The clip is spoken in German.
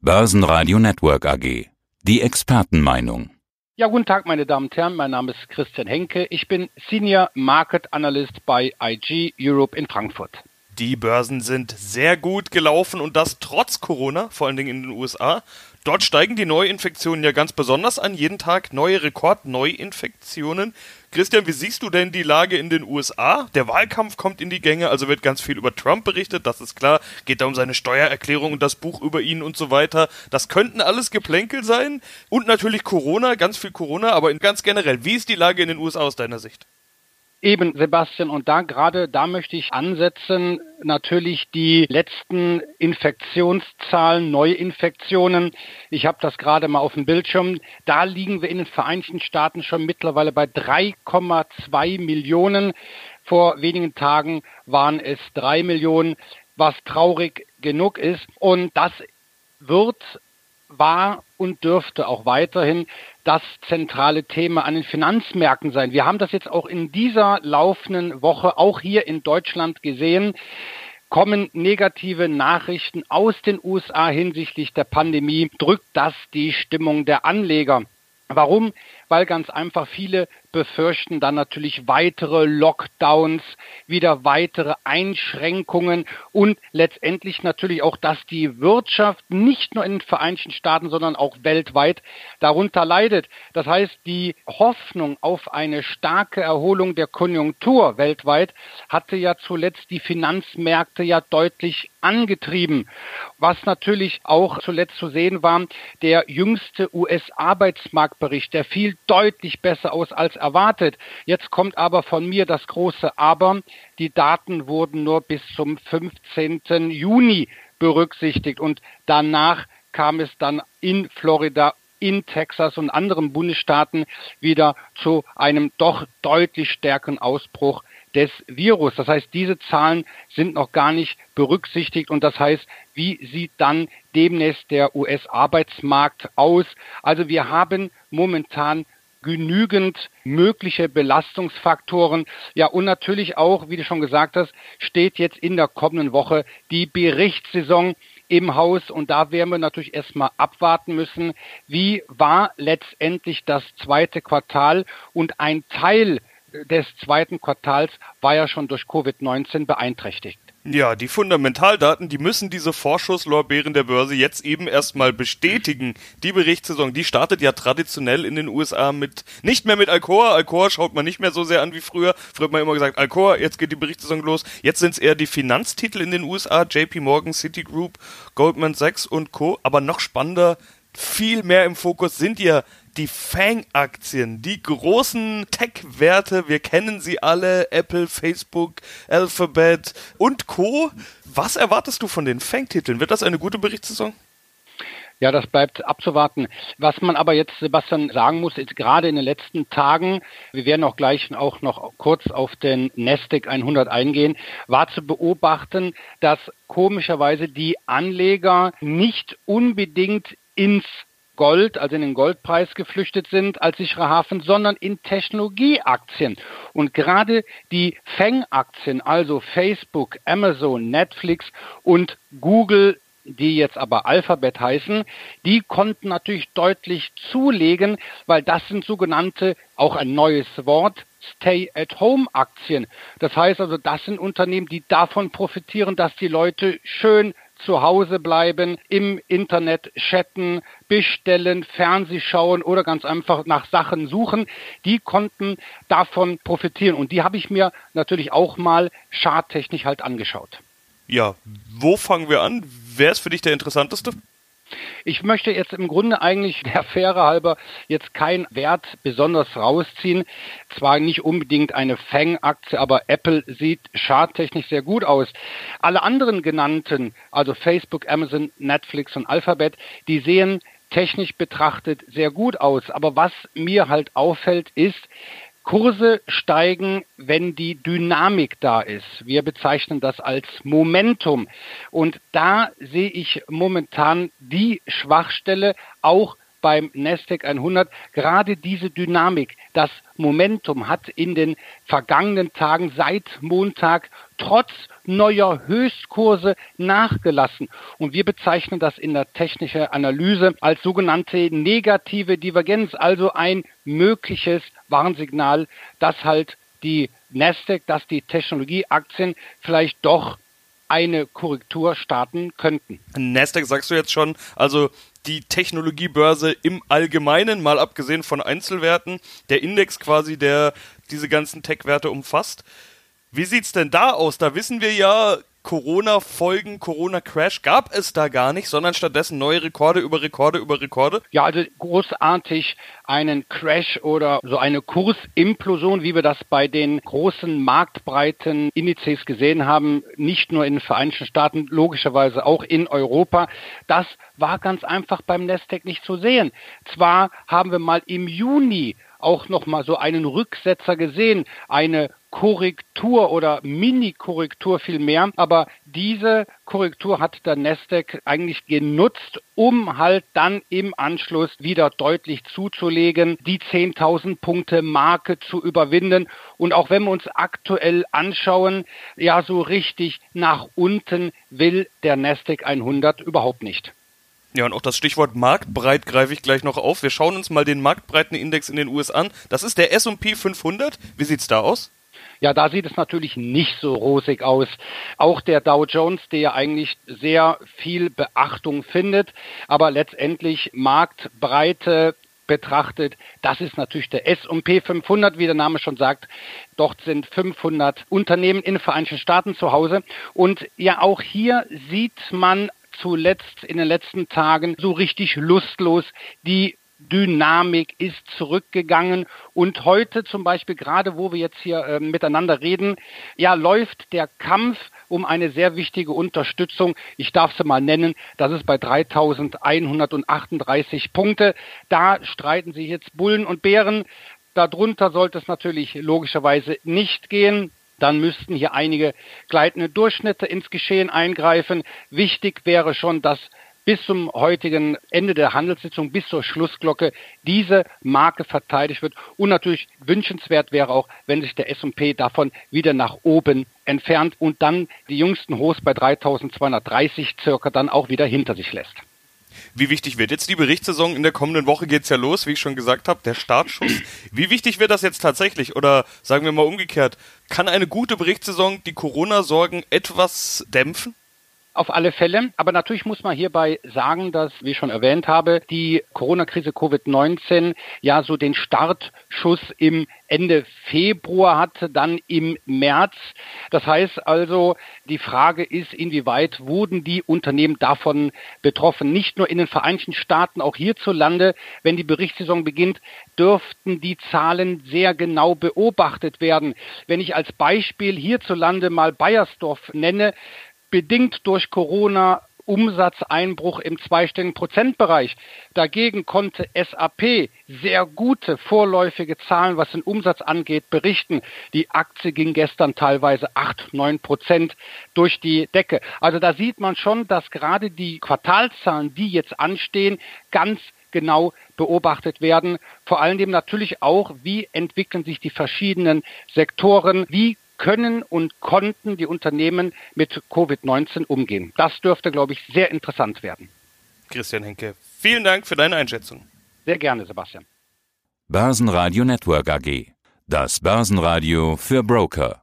Börsenradio Network AG. Die Expertenmeinung. Ja, guten Tag, meine Damen und Herren. Mein Name ist Christian Henke. Ich bin Senior Market Analyst bei IG Europe in Frankfurt. Die Börsen sind sehr gut gelaufen und das trotz Corona, vor allen Dingen in den USA. Dort steigen die Neuinfektionen ja ganz besonders an. Jeden Tag neue Rekordneuinfektionen. Christian, wie siehst du denn die Lage in den USA? Der Wahlkampf kommt in die Gänge, also wird ganz viel über Trump berichtet, das ist klar. Geht da um seine Steuererklärung und das Buch über ihn und so weiter. Das könnten alles Geplänkel sein. Und natürlich Corona, ganz viel Corona, aber ganz generell, wie ist die Lage in den USA aus deiner Sicht? Eben, Sebastian, und da gerade, da möchte ich ansetzen, natürlich die letzten Infektionszahlen, Neuinfektionen. Ich habe das gerade mal auf dem Bildschirm. Da liegen wir in den Vereinigten Staaten schon mittlerweile bei 3,2 Millionen. Vor wenigen Tagen waren es drei Millionen, was traurig genug ist. Und das wird war und dürfte auch weiterhin das zentrale Thema an den Finanzmärkten sein. Wir haben das jetzt auch in dieser laufenden Woche auch hier in Deutschland gesehen kommen negative Nachrichten aus den USA hinsichtlich der Pandemie, drückt das die Stimmung der Anleger. Warum? Weil ganz einfach viele befürchten dann natürlich weitere Lockdowns, wieder weitere Einschränkungen und letztendlich natürlich auch, dass die Wirtschaft nicht nur in den Vereinigten Staaten, sondern auch weltweit darunter leidet. Das heißt, die Hoffnung auf eine starke Erholung der Konjunktur weltweit hatte ja zuletzt die Finanzmärkte ja deutlich angetrieben. Was natürlich auch zuletzt zu sehen war, der jüngste US-Arbeitsmarktbericht, der fiel deutlich besser aus als erwartet. Jetzt kommt aber von mir das große Aber. Die Daten wurden nur bis zum 15. Juni berücksichtigt und danach kam es dann in Florida in Texas und anderen Bundesstaaten wieder zu einem doch deutlich stärkeren Ausbruch des Virus. Das heißt, diese Zahlen sind noch gar nicht berücksichtigt und das heißt, wie sieht dann demnächst der US-Arbeitsmarkt aus? Also wir haben momentan genügend mögliche Belastungsfaktoren. Ja, und natürlich auch, wie du schon gesagt hast, steht jetzt in der kommenden Woche die Berichtssaison im Haus und da werden wir natürlich erstmal abwarten müssen, wie war letztendlich das zweite Quartal und ein Teil des zweiten Quartals war ja schon durch Covid-19 beeinträchtigt. Ja, die Fundamentaldaten, die müssen diese Vorschusslorbeeren der Börse jetzt eben erstmal bestätigen. Die Berichtssaison, die startet ja traditionell in den USA mit, nicht mehr mit Alcoa. Alcoa schaut man nicht mehr so sehr an wie früher. Früher hat man immer gesagt, Alcoa, jetzt geht die Berichtssaison los. Jetzt sind es eher die Finanztitel in den USA, JP Morgan, Citigroup, Goldman Sachs und Co. Aber noch spannender, viel mehr im Fokus sind ja die Fang-Aktien, die großen Tech-Werte, wir kennen sie alle, Apple, Facebook, Alphabet und Co. Was erwartest du von den Fang-Titeln? Wird das eine gute Berichtssaison? Ja, das bleibt abzuwarten. Was man aber jetzt, Sebastian, sagen muss, ist gerade in den letzten Tagen, wir werden auch gleich auch noch kurz auf den Nasdaq 100 eingehen, war zu beobachten, dass komischerweise die Anleger nicht unbedingt ins Gold, also in den Goldpreis geflüchtet sind als sicherer Hafen, sondern in Technologieaktien. Und gerade die Fang-Aktien, also Facebook, Amazon, Netflix und Google, die jetzt aber Alphabet heißen, die konnten natürlich deutlich zulegen, weil das sind sogenannte, auch ein neues Wort, Stay-at-Home-Aktien. Das heißt also, das sind Unternehmen, die davon profitieren, dass die Leute schön zu Hause bleiben, im Internet chatten, bestellen, Fernseh schauen oder ganz einfach nach Sachen suchen, die konnten davon profitieren. Und die habe ich mir natürlich auch mal charttechnisch halt angeschaut. Ja, wo fangen wir an? Wer ist für dich der interessanteste? Ich möchte jetzt im Grunde eigentlich der Fähre halber jetzt keinen Wert besonders rausziehen. Zwar nicht unbedingt eine Fang-Aktie, aber Apple sieht charttechnisch sehr gut aus. Alle anderen genannten, also Facebook, Amazon, Netflix und Alphabet, die sehen technisch betrachtet sehr gut aus. Aber was mir halt auffällt, ist, Kurse steigen, wenn die Dynamik da ist. Wir bezeichnen das als Momentum. Und da sehe ich momentan die Schwachstelle auch beim Nasdaq 100 gerade diese Dynamik, das Momentum hat in den vergangenen Tagen seit Montag trotz neuer Höchstkurse nachgelassen. Und wir bezeichnen das in der technischen Analyse als sogenannte negative Divergenz, also ein mögliches Warnsignal, dass halt die Nasdaq, dass die Technologieaktien vielleicht doch eine Korrektur starten könnten. Nasdaq sagst du jetzt schon, also die Technologiebörse im Allgemeinen, mal abgesehen von Einzelwerten, der Index quasi, der diese ganzen Tech-Werte umfasst. Wie sieht's denn da aus? Da wissen wir ja, Corona-Folgen, Corona-Crash gab es da gar nicht, sondern stattdessen neue Rekorde über Rekorde über Rekorde? Ja, also großartig einen Crash oder so eine Kursimplosion, wie wir das bei den großen marktbreiten Indizes gesehen haben, nicht nur in den Vereinigten Staaten, logischerweise auch in Europa. Das war ganz einfach beim Nasdaq nicht zu sehen. Zwar haben wir mal im Juni auch noch mal so einen Rücksetzer gesehen, eine Korrektur oder Mini-Korrektur vielmehr. Aber diese Korrektur hat der Nasdaq eigentlich genutzt, um halt dann im Anschluss wieder deutlich zuzulegen, die 10.000 Punkte Marke zu überwinden. Und auch wenn wir uns aktuell anschauen, ja, so richtig nach unten will der Nasdaq 100 überhaupt nicht. Ja, und auch das Stichwort marktbreit greife ich gleich noch auf. Wir schauen uns mal den Marktbreitenindex in den USA an. Das ist der S&P 500. Wie sieht's da aus? Ja, da sieht es natürlich nicht so rosig aus. Auch der Dow Jones, der ja eigentlich sehr viel Beachtung findet, aber letztendlich Marktbreite betrachtet, das ist natürlich der S&P 500, wie der Name schon sagt. Dort sind 500 Unternehmen in den Vereinigten Staaten zu Hause. Und ja, auch hier sieht man zuletzt in den letzten Tagen so richtig lustlos die Dynamik ist zurückgegangen und heute zum Beispiel, gerade wo wir jetzt hier äh, miteinander reden, ja, läuft der Kampf um eine sehr wichtige Unterstützung. Ich darf sie mal nennen. Das ist bei 3138 Punkte. Da streiten sich jetzt Bullen und Bären. Darunter sollte es natürlich logischerweise nicht gehen dann müssten hier einige gleitende Durchschnitte ins Geschehen eingreifen. Wichtig wäre schon, dass bis zum heutigen Ende der Handelssitzung, bis zur Schlussglocke, diese Marke verteidigt wird. Und natürlich wünschenswert wäre auch, wenn sich der S&P davon wieder nach oben entfernt und dann die jüngsten Hochs bei 3230 circa dann auch wieder hinter sich lässt. Wie wichtig wird jetzt die Berichtssaison? In der kommenden Woche geht's ja los, wie ich schon gesagt habe, der Startschuss. Wie wichtig wird das jetzt tatsächlich? Oder sagen wir mal umgekehrt, kann eine gute Berichtssaison die Corona-Sorgen etwas dämpfen? Auf alle Fälle. Aber natürlich muss man hierbei sagen, dass, wie ich schon erwähnt habe, die Corona-Krise Covid-19 ja so den Startschuss im Ende Februar hatte, dann im März. Das heißt also, die Frage ist, inwieweit wurden die Unternehmen davon betroffen? Nicht nur in den Vereinigten Staaten, auch hierzulande, wenn die Berichtssaison beginnt, dürften die Zahlen sehr genau beobachtet werden. Wenn ich als Beispiel hierzulande mal Bayersdorf nenne, bedingt durch Corona Umsatzeinbruch im zweistelligen Prozentbereich. Dagegen konnte SAP sehr gute vorläufige Zahlen, was den Umsatz angeht, berichten. Die Aktie ging gestern teilweise acht, neun Prozent durch die Decke. Also da sieht man schon, dass gerade die Quartalzahlen, die jetzt anstehen, ganz genau beobachtet werden. Vor allem natürlich auch, wie entwickeln sich die verschiedenen Sektoren, wie können und konnten die Unternehmen mit Covid-19 umgehen. Das dürfte, glaube ich, sehr interessant werden. Christian Henke, vielen Dank für deine Einschätzung. Sehr gerne, Sebastian. Börsenradio Network AG. Das Börsenradio für Broker.